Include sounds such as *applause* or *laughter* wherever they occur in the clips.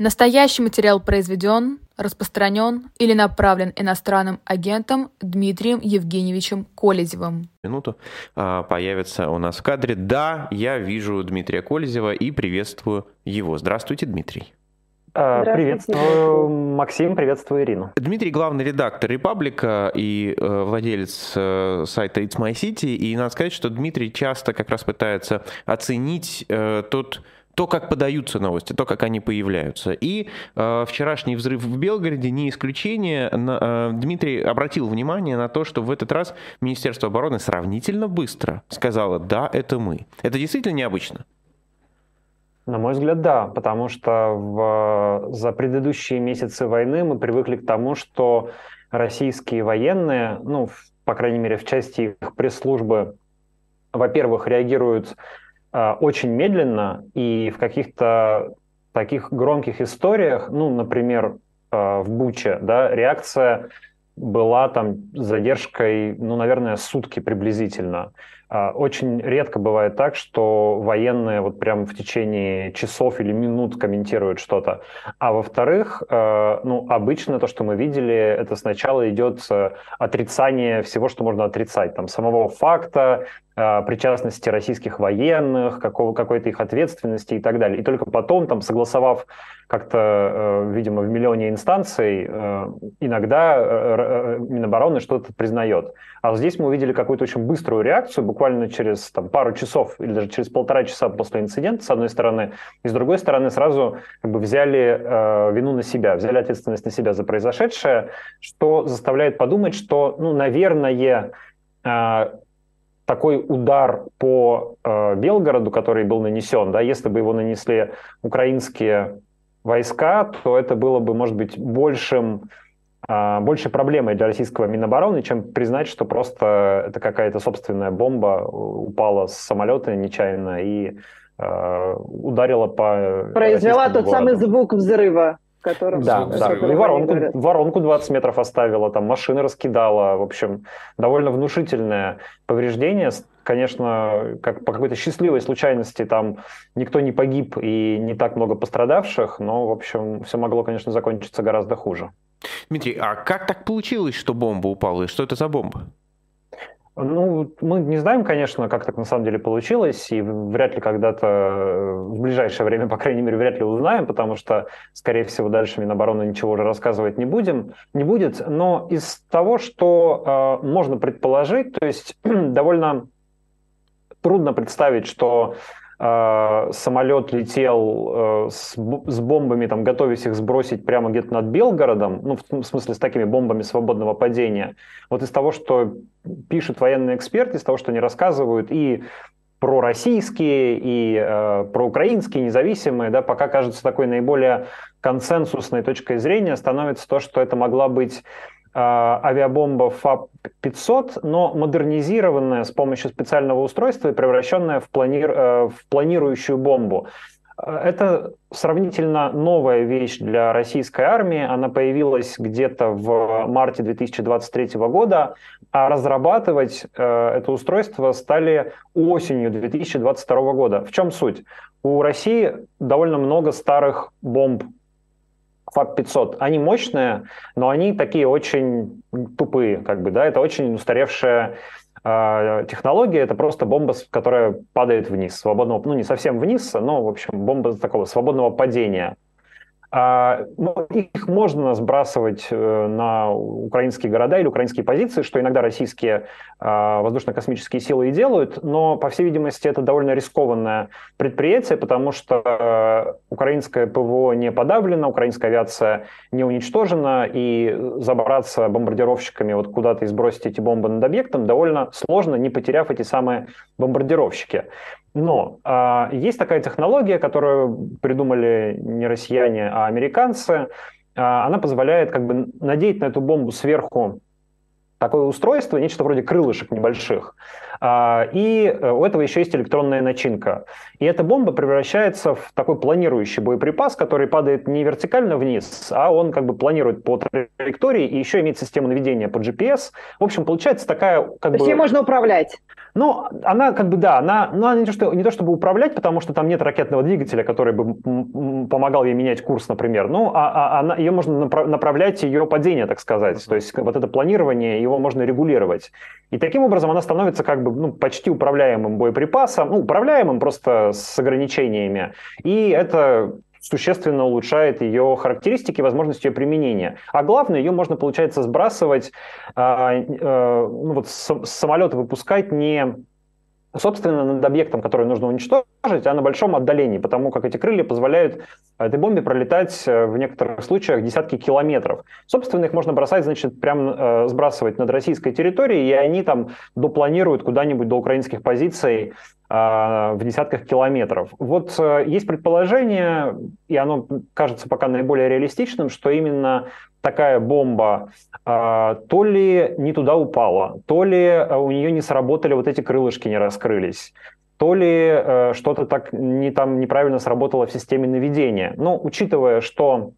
Настоящий материал произведен, распространен или направлен иностранным агентом Дмитрием Евгеньевичем Колезевым. Минуту а, появится у нас в кадре. Да, я вижу Дмитрия Колезева и приветствую его. Здравствуйте, Дмитрий. А, приветствую, Максим, приветствую Ирину. Дмитрий главный редактор «Репаблика» и э, владелец э, сайта It's My City. И надо сказать, что Дмитрий часто как раз пытается оценить э, тот то, как подаются новости, то, как они появляются. И э, вчерашний взрыв в Белгороде не исключение. На, э, Дмитрий обратил внимание на то, что в этот раз Министерство обороны сравнительно быстро сказало «да, это мы». Это действительно необычно? На мой взгляд, да, потому что в, за предыдущие месяцы войны мы привыкли к тому, что российские военные, ну, по крайней мере, в части их пресс-службы, во-первых, реагируют очень медленно, и в каких-то таких громких историях, ну, например, а, в Буче, да, реакция была там задержкой, ну, наверное, сутки приблизительно. А, очень редко бывает так, что военные вот прям в течение часов или минут комментируют что-то. А во-вторых, ну, обычно то, что мы видели, это сначала идет э, отрицание всего, что можно отрицать. Там самого факта, Э, причастности российских военных, какого, какой-то их ответственности и так далее. И только потом, там, согласовав как-то, э, видимо, в миллионе инстанций, э, иногда Минобороны что-то признает. А здесь мы увидели какую-то очень быструю реакцию, буквально через там, пару часов или даже через полтора часа после инцидента, с одной стороны, и с другой стороны сразу как бы взяли э, вину на себя, взяли ответственность на себя за произошедшее, что заставляет подумать, что, ну, наверное, такой удар по э, Белгороду, который был нанесен, да, если бы его нанесли украинские войска, то это было бы, может быть, большим, э, большей проблемой для российского Минобороны, чем признать, что просто это какая-то собственная бомба упала с самолета нечаянно и э, ударила по... Произвела тот городу. самый звук взрыва которым... Да, да. И воронку, воронку 20 метров оставила, там машины раскидала. В общем, довольно внушительное повреждение. Конечно, как по какой-то счастливой случайности там никто не погиб и не так много пострадавших, но, в общем, все могло, конечно, закончиться гораздо хуже. Дмитрий, а как так получилось, что бомба упала, и что это за бомба? Ну, мы не знаем, конечно, как так на самом деле получилось, и вряд ли когда-то э, в ближайшее время, по крайней мере, вряд ли узнаем, потому что, скорее всего, дальше Минобороны ничего уже рассказывать не будем, не будет. Но из того, что э, можно предположить, то есть *clears throat* довольно трудно представить, что самолет летел э, с, бомбами, там, готовясь их сбросить прямо где-то над Белгородом, ну, в, смысле, с такими бомбами свободного падения. Вот из того, что пишут военные эксперты, из того, что они рассказывают, и пророссийские, и э, проукраинские, независимые, да, пока кажется такой наиболее консенсусной точкой зрения, становится то, что это могла быть авиабомба ФАП-500, но модернизированная с помощью специального устройства и превращенная в, плани... Э, в планирующую бомбу. Это сравнительно новая вещь для российской армии. Она появилась где-то в марте 2023 года, а разрабатывать э, это устройство стали осенью 2022 года. В чем суть? У России довольно много старых бомб ФАП-500, они мощные, но они такие очень тупые, как бы, да, это очень устаревшая э, технология, это просто бомба, которая падает вниз, свободного, ну, не совсем вниз, но, в общем, бомба такого свободного падения. А, ну, их можно сбрасывать э, на украинские города или украинские позиции, что иногда российские а, воздушно-космические силы и делают, но, по всей видимости, это довольно рискованное предприятие, потому что э, украинское ПВО не подавлено, украинская авиация не уничтожена, и забраться бомбардировщиками вот куда-то и сбросить эти бомбы над объектом довольно сложно, не потеряв эти самые бомбардировщики. Но э, есть такая технология, которую придумали не россияне, а американцы. Э, она позволяет как бы надеть на эту бомбу сверху такое устройство, нечто вроде крылышек небольших. А, и э, у этого еще есть электронная начинка. И эта бомба превращается в такой планирующий боеприпас, который падает не вертикально вниз, а он как бы планирует по траектории и еще имеет систему наведения по GPS. В общем, получается такая... Как То бы... есть ее можно управлять? Ну, она как бы, да, она, ну, она не, то, что, не то чтобы управлять, потому что там нет ракетного двигателя, который бы помогал ей менять курс, например. Ну, а, а она, ее можно направлять, ее падение, так сказать. Uh-huh. То есть вот это планирование, его можно регулировать. И таким образом она становится как бы ну, почти управляемым боеприпасом, ну, управляемым просто с ограничениями. И это существенно улучшает ее характеристики, возможности ее применения. А главное, ее можно, получается, сбрасывать, а, а, ну, вот с, с самолета выпускать не собственно, над объектом, который нужно уничтожить, а на большом отдалении, потому как эти крылья позволяют этой бомбе пролетать э, в некоторых случаях десятки километров. Собственно, их можно бросать, значит, прям э, сбрасывать над российской территорией, и они там допланируют куда-нибудь до украинских позиций в десятках километров. Вот э, есть предположение, и оно кажется пока наиболее реалистичным, что именно такая бомба а, то ли не туда упала, то ли а, у нее не сработали вот эти крылышки, не раскрылись, то ли э, что-то так не там неправильно сработало в системе наведения. Но учитывая, что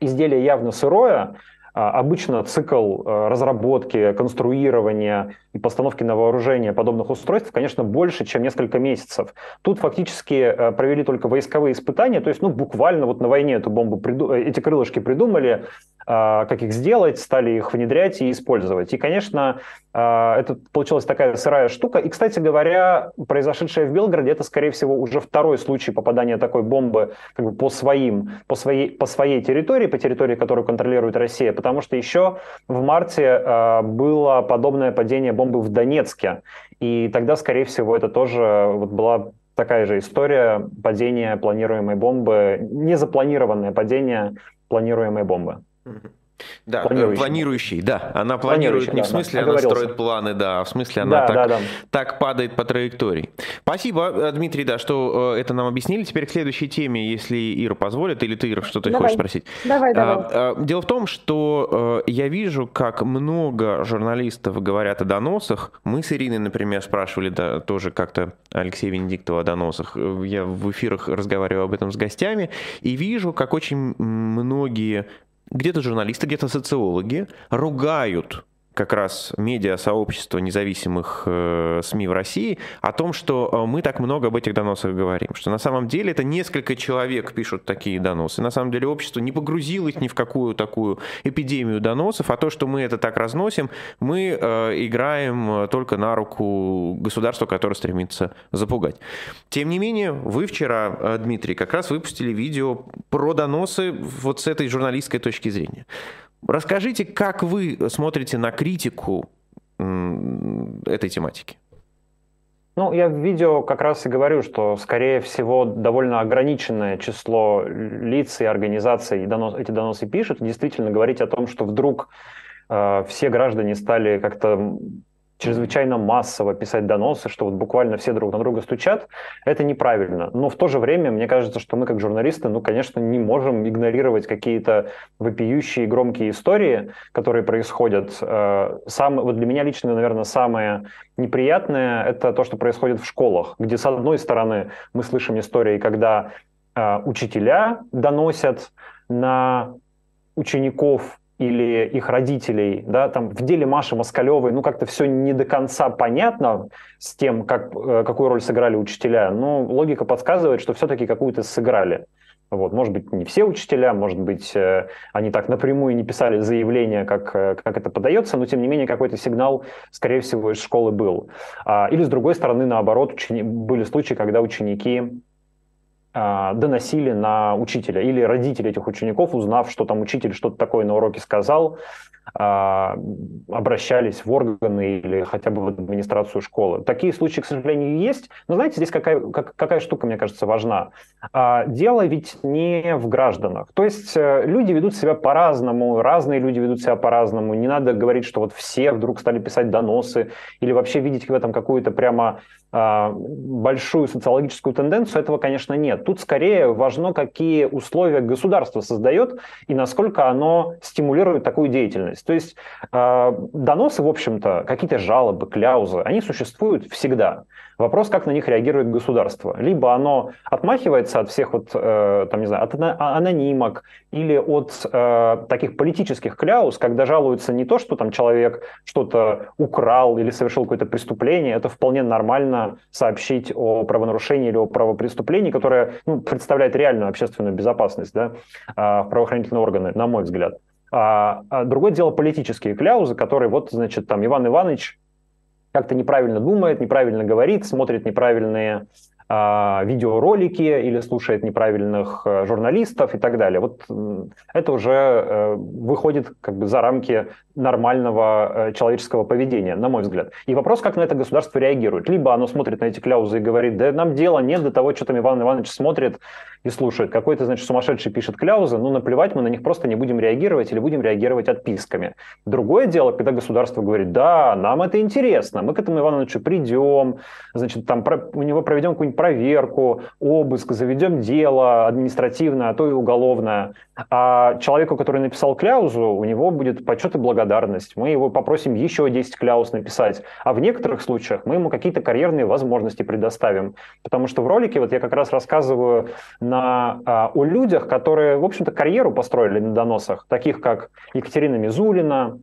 изделие явно сырое, а, обычно цикл э, разработки, конструирования и постановки на вооружение подобных устройств, конечно, больше, чем несколько месяцев. Тут фактически э, провели только войсковые испытания, то есть ну, буквально вот на войне эту бомбу. Э, эти крылышки придумали, а, как их сделать, стали их внедрять и использовать. И, конечно, а, это получилась такая сырая штука. И, кстати говоря, произошедшее в Белгороде, это, скорее всего, уже второй случай попадания такой бомбы как бы по, своим, по, своей, по своей территории, по территории, которую контролирует Россия, потому что еще в марте а, было подобное падение бомбы в Донецке. И тогда, скорее всего, это тоже вот была такая же история падения планируемой бомбы, незапланированное падение планируемой бомбы. Да, планирующий. планирующий, да. Она планирует не в смысле, да, она строит планы, да, а в смысле она да, так, да, да. так падает по траектории. Спасибо, э, Дмитрий, да, что э, это нам объяснили. Теперь к следующей теме, если Ира позволит, или ты, Ира, что ты давай. хочешь спросить? Давай, давай. А, дело в том, что я вижу, как много журналистов говорят о доносах. Мы с Ириной, например, спрашивали да, тоже как-то Алексея Венедиктова о доносах. Я в эфирах разговариваю об этом с гостями, и вижу, как очень многие где-то журналисты, где-то социологи ругают как раз медиа-сообщество независимых э, СМИ в России о том, что э, мы так много об этих доносах говорим, что на самом деле это несколько человек пишут такие доносы. На самом деле общество не погрузилось ни в какую такую эпидемию доносов, а то, что мы это так разносим, мы э, играем только на руку государству, которое стремится запугать. Тем не менее, вы вчера, э, Дмитрий, как раз выпустили видео про доносы вот с этой журналистской точки зрения. Расскажите, как вы смотрите на критику этой тематики? Ну, я в видео как раз и говорю, что, скорее всего, довольно ограниченное число лиц и организаций донос, эти доносы пишут. Действительно, говорить о том, что вдруг э, все граждане стали как-то чрезвычайно массово писать доносы, что вот буквально все друг на друга стучат, это неправильно. Но в то же время, мне кажется, что мы как журналисты, ну, конечно, не можем игнорировать какие-то вопиющие громкие истории, которые происходят. Э, сам, вот для меня лично, наверное, самое неприятное – это то, что происходит в школах, где, с одной стороны, мы слышим истории, когда э, учителя доносят на учеников или их родителей, да, там в деле Маши Москалевой, ну, как-то все не до конца понятно с тем, как, э, какую роль сыграли учителя, но логика подсказывает, что все-таки какую-то сыграли. Вот, может быть, не все учителя, может быть, э, они так напрямую не писали заявление, как, э, как это подается, но, тем не менее, какой-то сигнал, скорее всего, из школы был. А, или, с другой стороны, наоборот, учени... были случаи, когда ученики доносили на учителя или родители этих учеников, узнав, что там учитель что-то такое на уроке сказал, а, обращались в органы или хотя бы в администрацию школы. Такие случаи, к сожалению, есть. Но знаете, здесь какая, какая штука, мне кажется, важна. А, дело ведь не в гражданах. То есть э, люди ведут себя по-разному, разные люди ведут себя по-разному. Не надо говорить, что вот все вдруг стали писать доносы или вообще видеть в этом какую-то прямо а, большую социологическую тенденцию, этого, конечно, нет. Тут скорее важно, какие условия государство создает и насколько оно стимулирует такую деятельность. То есть а, доносы, в общем-то, какие-то жалобы, кляузы, они существуют всегда. Вопрос, как на них реагирует государство. Либо оно отмахивается от всех вот, э, там, не знаю, от анонимок или от э, таких политических кляуз, когда жалуются не то, что там человек что-то украл или совершил какое-то преступление, это вполне нормально сообщить о правонарушении или о правопреступлении, которое ну, представляет реальную общественную безопасность да, э, в правоохранительные органы, на мой взгляд. А, а другое дело политические кляузы, которые вот, значит, там Иван Иванович как-то неправильно думает, неправильно говорит, смотрит неправильные видеоролики или слушает неправильных а, журналистов и так далее. Вот это уже э, выходит как бы за рамки нормального э, человеческого поведения, на мой взгляд. И вопрос, как на это государство реагирует. Либо оно смотрит на эти кляузы и говорит, да нам дела нет до того, что там Иван Иванович смотрит и слушает. Какой-то, значит, сумасшедший пишет кляузы, ну наплевать, мы на них просто не будем реагировать или будем реагировать отписками. Другое дело, когда государство говорит, да, нам это интересно, мы к этому Ивановичу придем, значит, там у него проведем какую-нибудь проверку, обыск, заведем дело административное, а то и уголовное. А человеку, который написал кляузу, у него будет почет и благодарность. Мы его попросим еще 10 кляуз написать. А в некоторых случаях мы ему какие-то карьерные возможности предоставим. Потому что в ролике вот я как раз рассказываю на, а, о людях, которые, в общем-то, карьеру построили на доносах, таких как Екатерина Мизулина,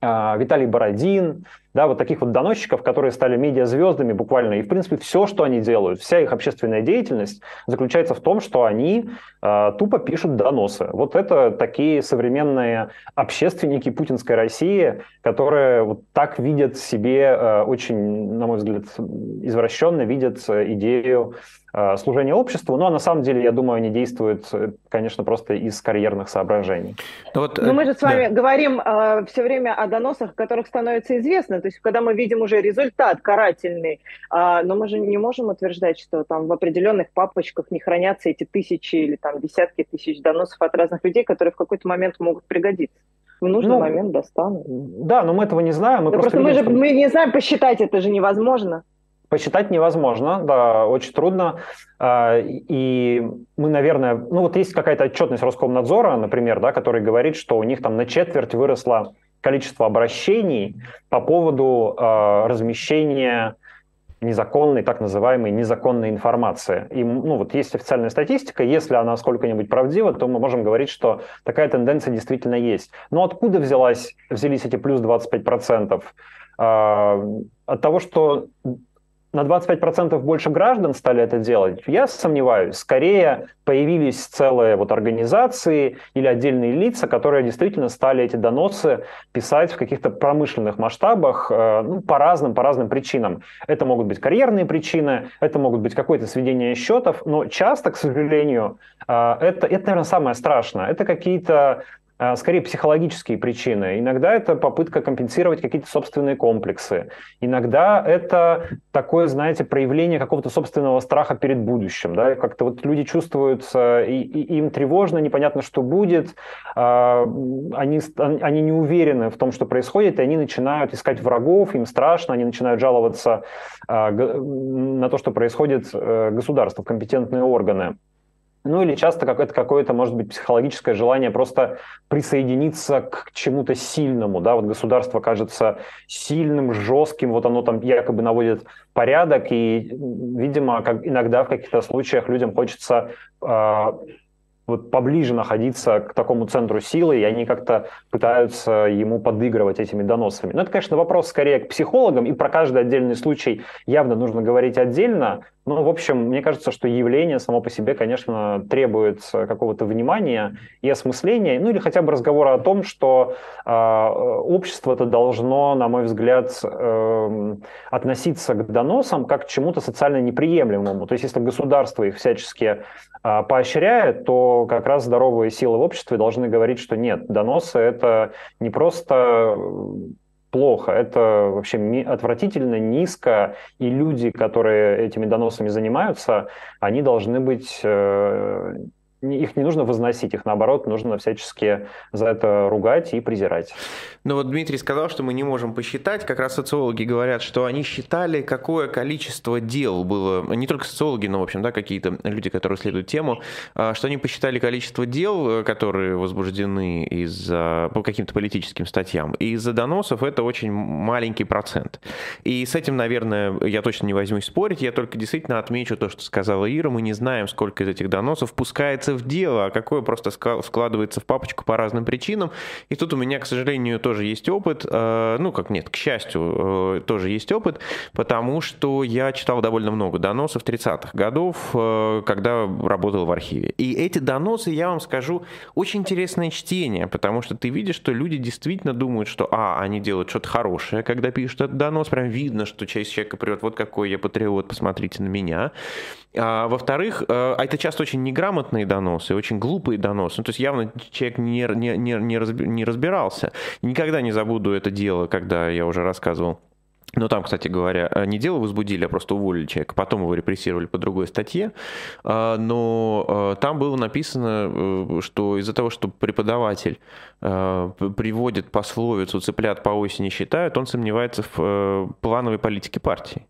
а, Виталий Бородин, да, вот таких вот доносчиков, которые стали медиазвездами буквально. И, в принципе, все, что они делают, вся их общественная деятельность заключается в том, что они э, тупо пишут доносы. Вот это такие современные общественники путинской России, которые вот так видят себе э, очень, на мой взгляд, извращенно видят идею Э, служение обществу, но на самом деле, я думаю, они действуют, э, конечно, просто из карьерных соображений. Ну вот, но мы же с вами да. говорим э, все время о доносах, которых становится известно, то есть когда мы видим уже результат карательный, э, но мы же не можем утверждать, что там в определенных папочках не хранятся эти тысячи или там десятки тысяч доносов от разных людей, которые в какой-то момент могут пригодиться в нужный ну, момент достанут. Да, но мы этого не знаем. Мы да просто, просто видим, мы же что... мы не знаем посчитать, это же невозможно. Посчитать невозможно, да, очень трудно. А, и мы, наверное, ну вот есть какая-то отчетность Роскомнадзора, например, да, который говорит, что у них там на четверть выросло количество обращений по поводу э, размещения незаконной, так называемой незаконной информации. И ну, вот есть официальная статистика, если она сколько-нибудь правдива, то мы можем говорить, что такая тенденция действительно есть. Но откуда взялась, взялись эти плюс 25%? Э, от того, что на 25% больше граждан стали это делать, я сомневаюсь. Скорее появились целые вот организации или отдельные лица, которые действительно стали эти доносы писать в каких-то промышленных масштабах э, ну, по разным, по разным причинам. Это могут быть карьерные причины, это могут быть какое-то сведение счетов, но часто, к сожалению, э, это, это, наверное, самое страшное. Это какие-то скорее психологические причины. Иногда это попытка компенсировать какие-то собственные комплексы. Иногда это такое, знаете, проявление какого-то собственного страха перед будущим. Да? Как-то вот люди чувствуют, и, и им тревожно, непонятно, что будет, а, они, они не уверены в том, что происходит, и они начинают искать врагов, им страшно, они начинают жаловаться а, на то, что происходит э, государство, компетентные органы. Ну или часто как это какое-то, может быть, психологическое желание просто присоединиться к чему-то сильному. Да? Вот государство кажется сильным, жестким, вот оно там якобы наводит порядок, и, видимо, как иногда в каких-то случаях людям хочется э, вот поближе находиться к такому центру силы, и они как-то пытаются ему подыгрывать этими доносами. Но это, конечно, вопрос скорее к психологам, и про каждый отдельный случай явно нужно говорить отдельно. Но, в общем, мне кажется, что явление само по себе, конечно, требует какого-то внимания и осмысления, ну или хотя бы разговора о том, что э, общество это должно, на мой взгляд, э, относиться к доносам как к чему-то социально неприемлемому. То есть, если государство их всячески э, поощряет, то как раз здоровые силы в обществе должны говорить, что нет, доносы это не просто плохо, это вообще отвратительно, низко, и люди, которые этими доносами занимаются, они должны быть э, их не нужно возносить, их наоборот нужно всячески за это ругать и презирать. Ну вот Дмитрий сказал, что мы не можем посчитать. Как раз социологи говорят, что они считали, какое количество дел было, не только социологи, но, в общем, да, какие-то люди, которые исследуют тему, а, что они посчитали количество дел, которые возбуждены из-за, по каким-то политическим статьям. И из-за доносов это очень маленький процент. И с этим, наверное, я точно не возьмусь спорить, я только действительно отмечу то, что сказала Ира, мы не знаем, сколько из этих доносов пускается в дело, а какое просто складывается в папочку по разным причинам. И тут у меня, к сожалению, тоже есть опыт, э, ну как нет, к счастью, э, тоже есть опыт, потому что я читал довольно много доносов 30-х годов, э, когда работал в архиве. И эти доносы, я вам скажу, очень интересное чтение, потому что ты видишь, что люди действительно думают, что, а, они делают что-то хорошее, когда пишут этот донос, прям видно, что часть человека прет, вот какой я патриот, посмотрите на меня. А, во-вторых, а это часто очень неграмотные доносы, очень глупые доносы. Ну, то есть явно человек не, не, не, не разбирался. Никогда не забуду это дело, когда я уже рассказывал ну, там, кстати говоря, э, не дело возбудили, а просто уволили человека. Потом его репрессировали по другой статье. А, но э, там было написано, что из-за того, что преподаватель приводит пословицу «цыплят по осени считают», он сомневается в плановой политике партии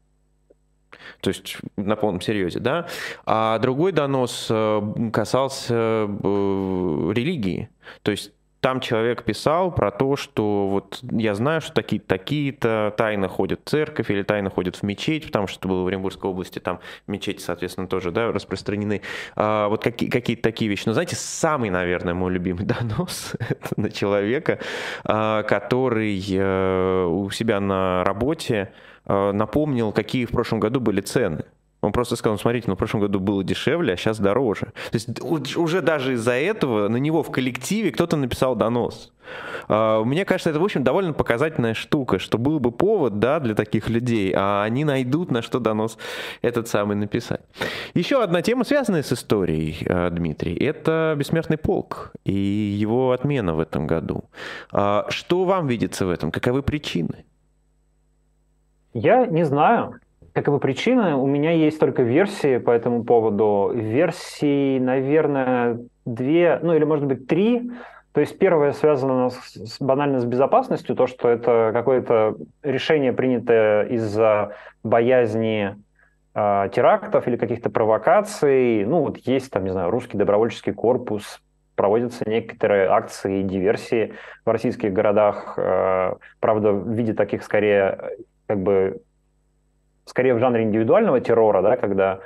то есть на полном серьезе, да. А другой донос э, касался э, религии, то есть там человек писал про то, что вот я знаю, что такие-то такие-то тайно ходят в церковь или тайно ходят в мечеть, потому что это было в Оренбургской области, там мечети, соответственно, тоже да, распространены. А, вот какие, какие-то такие вещи. Но знаете, самый, наверное, мой любимый *laughs* донос это на человека, а, который э, у себя на работе напомнил, какие в прошлом году были цены. Он просто сказал, ну, смотрите, ну, в прошлом году было дешевле, а сейчас дороже. То есть уже даже из-за этого на него в коллективе кто-то написал донос. Uh, мне кажется, это, в общем, довольно показательная штука, что был бы повод, да, для таких людей, а они найдут, на что донос этот самый написать. Еще одна тема, связанная с историей, uh, Дмитрий, это «Бессмертный полк» и его отмена в этом году. Что вам видится в этом? Каковы причины? Я не знаю. Каковы причины? У меня есть только версии по этому поводу. Версии, наверное, две, ну или, может быть, три. То есть первое связано с, банально с безопасностью, то, что это какое-то решение, принятое из-за боязни э, терактов или каких-то провокаций. Ну, вот есть там, не знаю, русский добровольческий корпус, проводятся некоторые акции и диверсии в российских городах, э, правда, в виде таких скорее как бы скорее в жанре индивидуального террора, да, когда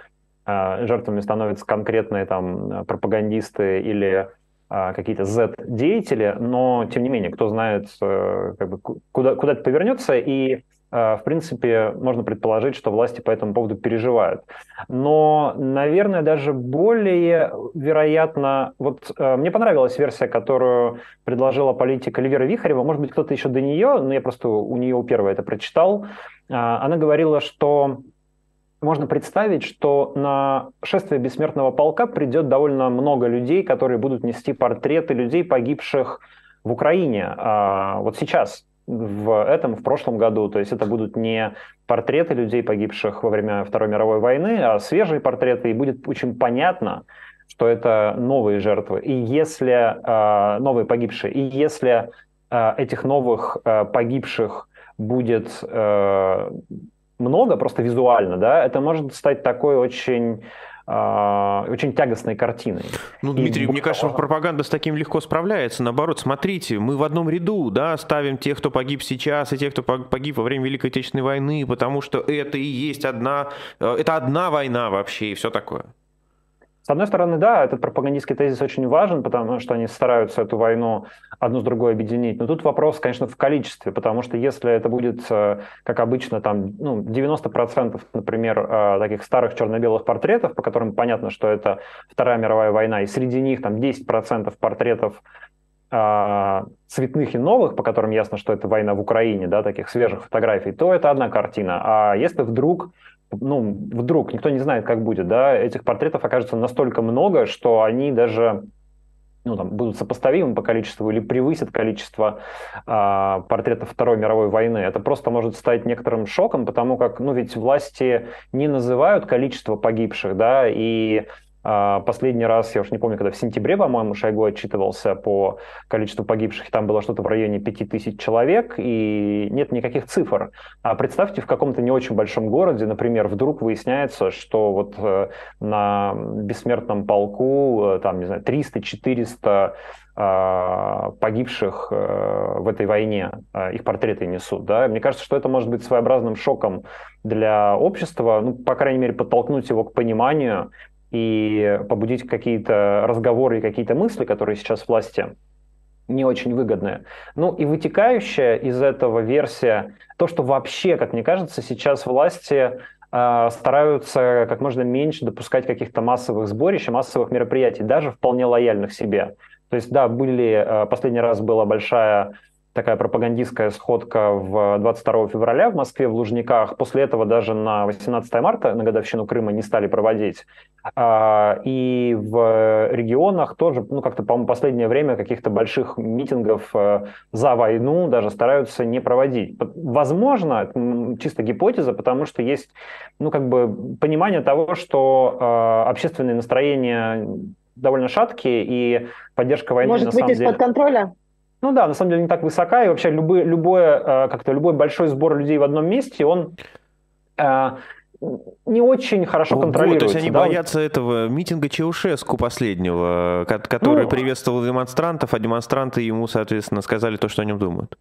э, жертвами становятся конкретные там пропагандисты или э, какие-то Z-деятели, но тем не менее, кто знает, э, как бы, куда, куда это повернется, и Э, в принципе, можно предположить, что власти по этому поводу переживают. Но, наверное, даже более вероятно, вот э, мне понравилась версия, которую предложила политика Эльвира Вихарева, может быть, кто-то еще до нее, но я просто у нее у первой это прочитал. Э, она говорила, что можно представить, что на шествие бессмертного полка придет довольно много людей, которые будут нести портреты людей, погибших в Украине. Вот сейчас, в этом, в прошлом году. То есть это будут не портреты людей, погибших во время Второй мировой войны, а свежие портреты, и будет очень понятно, что это новые жертвы. И если э, новые погибшие, и если э, этих новых э, погибших будет много, просто визуально, да, это может стать такой очень а, очень тягостной картиной. Ну, Дмитрий, и мне кажется, можно... пропаганда с таким легко справляется. Наоборот, смотрите, мы в одном ряду, да, ставим тех, кто погиб сейчас, и тех, кто погиб во время Великой Отечественной войны, потому что это и есть одна, э, это одна война вообще, и все такое. С одной стороны, да, этот пропагандистский тезис очень важен, потому что они стараются эту войну одну с другой объединить. Но тут вопрос, конечно, в количестве, потому что если это будет, э, как обычно, там, ну, 90%, например, э, таких старых черно-белых портретов, по которым понятно, что это Вторая мировая война, и среди них там 10% портретов э, цветных и новых, по которым ясно, что это война в Украине, да, таких свежих фотографий, то это одна картина. А если вдруг ну, вдруг, никто не знает, как будет, да, этих портретов окажется настолько много, что они даже ну, там, будут сопоставимы по количеству или превысят количество э, портретов Второй мировой войны. Это просто может стать некоторым шоком, потому как, ну, ведь власти не называют количество погибших, да, и последний раз, я уж не помню, когда в сентябре, по-моему, Шойгу отчитывался по количеству погибших, там было что-то в районе 5000 человек, и нет никаких цифр. А представьте, в каком-то не очень большом городе, например, вдруг выясняется, что вот э, на бессмертном полку, э, там, не знаю, 300-400 а, погибших э, в этой войне, их портреты несут. Да? Мне кажется, что это может быть своеобразным шоком для общества, ну, по крайней мере, подтолкнуть его к пониманию и побудить какие-то разговоры и какие-то мысли, которые сейчас власти не очень выгодные. Ну и вытекающая из этого версия, то, что вообще, как мне кажется, сейчас власти э, стараются как можно меньше допускать каких-то массовых сборищ, массовых мероприятий, даже вполне лояльных себе. То есть, да, были, э, последний раз была большая такая пропагандистская сходка в 22 февраля в Москве, в Лужниках. После этого даже на 18 марта, на годовщину Крыма, не стали проводить. А, и в регионах тоже, ну, как-то, по-моему, последнее время каких-то больших митингов э, за войну даже стараются не проводить. Возможно, чисто гипотеза, потому что есть, ну, как бы понимание того, что э, общественные настроения довольно шаткие, и поддержка войны Может на самом деле... из-под контроля? Ну да, на самом деле не так высока, и вообще любой, любое, э, как-то любой большой сбор людей в одном месте, он э, не очень хорошо вот, контролируется. То есть они да? боятся этого митинга Чаушеску последнего, который ну, приветствовал демонстрантов, а демонстранты ему, соответственно, сказали то, что о нем думают.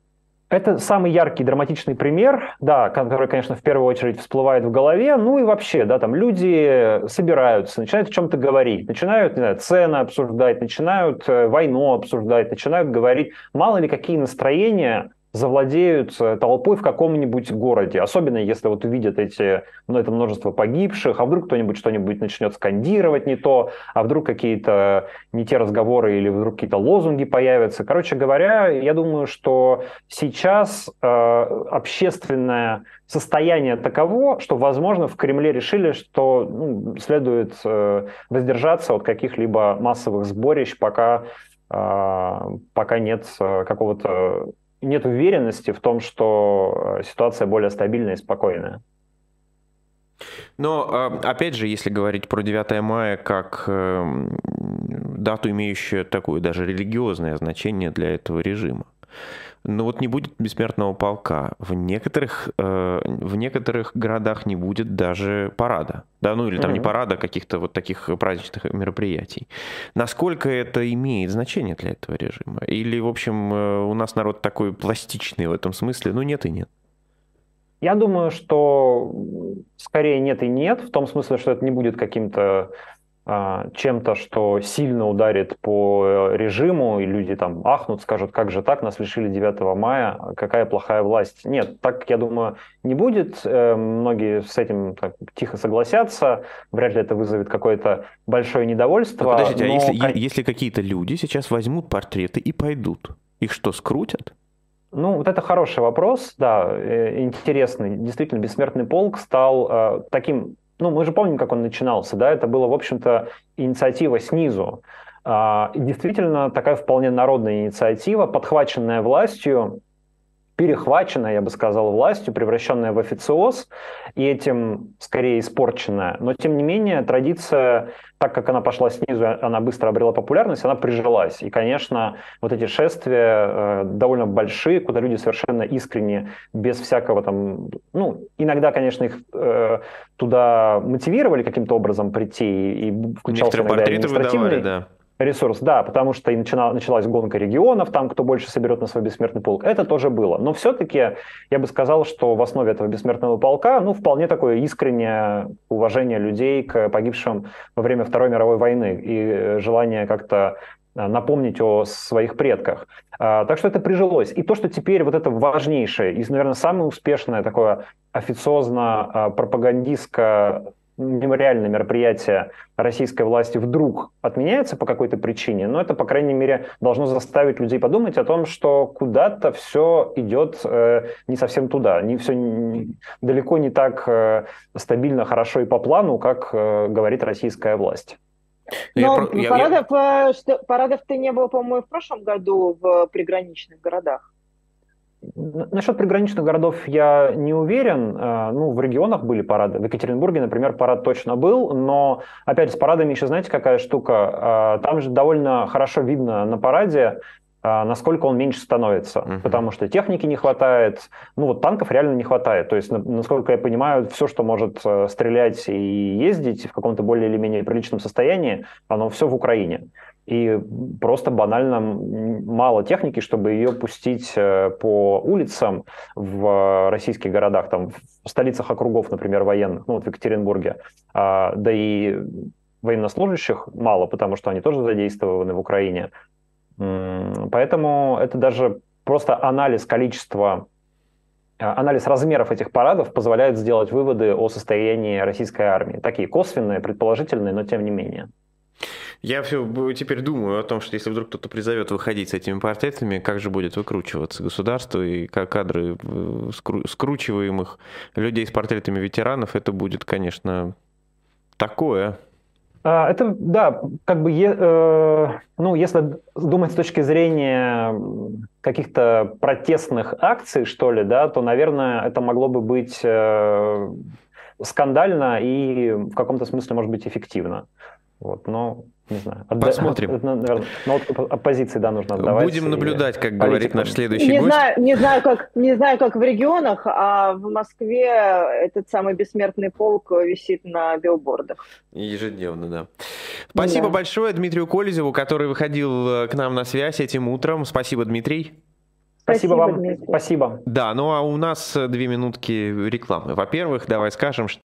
Это самый яркий драматичный пример, да, который, конечно, в первую очередь всплывает в голове. Ну и вообще, да, там люди собираются, начинают о чем-то говорить, начинают, не знаю, цены обсуждать, начинают э, войну обсуждать, начинают говорить, мало ли какие настроения завладеют толпой в каком-нибудь городе. Особенно если вот увидят эти, ну, это множество погибших, а вдруг кто-нибудь что-нибудь начнет скандировать не то, а вдруг какие-то не те разговоры или вдруг какие-то лозунги появятся. Короче говоря, я думаю, что сейчас э, общественное состояние таково, что, возможно, в Кремле решили, что ну, следует э, воздержаться от каких-либо массовых сборищ, пока, э, пока нет э, какого-то нет уверенности в том, что э, ситуация более стабильная и спокойная. Но, а, опять же, если говорить про 9 мая как эм, дату, имеющую такое даже религиозное значение для этого режима, но вот не будет бессмертного полка. В некоторых, э, в некоторых городах не будет даже парада. Да, ну или там mm-hmm. не парада, а каких-то вот таких праздничных мероприятий. Насколько это имеет значение для этого режима? Или, в общем, э, у нас народ такой пластичный в этом смысле? Ну нет и нет. Я думаю, что скорее нет и нет, в том смысле, что это не будет каким-то чем-то, что сильно ударит по режиму, и люди там ахнут, скажут, как же так, нас лишили 9 мая, какая плохая власть. Нет, так, я думаю, не будет. Э, многие с этим так, тихо согласятся, вряд ли это вызовет какое-то большое недовольство. Но подождите, а но... а если, если какие-то люди сейчас возьмут портреты и пойдут, их что, скрутят? Ну, вот это хороший вопрос, да, э, интересный. Действительно, бессмертный полк стал э, таким ну, мы же помним, как он начинался, да, это было, в общем-то, инициатива снизу. А, действительно, такая вполне народная инициатива, подхваченная властью, перехваченная, я бы сказал, властью, превращенная в официоз, и этим скорее испорченная. Но, тем не менее, традиция, так как она пошла снизу, она быстро обрела популярность, она прижилась. И, конечно, вот эти шествия э, довольно большие, куда люди совершенно искренне, без всякого там... Ну, иногда, конечно, их э, туда мотивировали каким-то образом прийти, и включался иногда административный... Выдавали, да ресурс, да, потому что и начала, началась гонка регионов, там кто больше соберет на свой бессмертный полк. Это тоже было. Но все-таки я бы сказал, что в основе этого бессмертного полка, ну, вполне такое искреннее уважение людей к погибшим во время Второй мировой войны и желание как-то а, напомнить о своих предках. А, так что это прижилось. И то, что теперь вот это важнейшее и, наверное, самое успешное такое официозно-пропагандистское мемориальное мероприятие российской власти вдруг отменяется по какой-то причине, но это, по крайней мере, должно заставить людей подумать о том, что куда-то все идет э, не совсем туда, не все не, далеко не так э, стабильно, хорошо и по плану, как э, говорит российская власть. Но я, парадов, я... Э, парадов-то не было, по-моему, в прошлом году в приграничных городах. Насчет приграничных городов я не уверен. Э, ну, в регионах были парады. В Екатеринбурге, например, парад точно был, но, опять, с парадами еще знаете, какая штука? Э, там же довольно хорошо видно на параде, насколько он меньше становится, uh-huh. потому что техники не хватает, ну вот танков реально не хватает. То есть, насколько я понимаю, все, что может стрелять и ездить в каком-то более или менее приличном состоянии, оно все в Украине и просто банально мало техники, чтобы ее пустить э, по улицам в российских городах, там, в столицах округов, например, военных, ну вот в Екатеринбурге, а, да и военнослужащих мало, потому что они тоже задействованы в Украине. Поэтому это даже просто анализ количества э, анализ размеров этих парадов позволяет сделать выводы о состоянии российской армии. Такие косвенные, предположительные, но тем не менее. Я все теперь думаю о том, что если вдруг кто-то призовет выходить с этими портретами, как же будет выкручиваться государство и как кадры э, скручиваемых людей с портретами ветеранов, это будет, конечно, такое. А, это, да, как бы, э, ну, если думать с точки зрения каких-то протестных акций, что ли, да, то, наверное, это могло бы быть э, скандально и в каком-то смысле, может быть, эффективно. Вот, но не знаю. Посмотрим. Это, наверное, но вот оппозиции, да, нужно отдавать. Будем наблюдать, как политикам. говорит наш следующий не гость. Знаю, не, знаю, как, не знаю, как в регионах, а в Москве этот самый бессмертный полк висит на билбордах. Ежедневно, да. Спасибо да. большое Дмитрию Колезеву, который выходил к нам на связь этим утром. Спасибо, Дмитрий. Спасибо, Спасибо вам. Дмитрий. Спасибо. Да, ну а у нас две минутки рекламы. Во-первых, давай скажем, что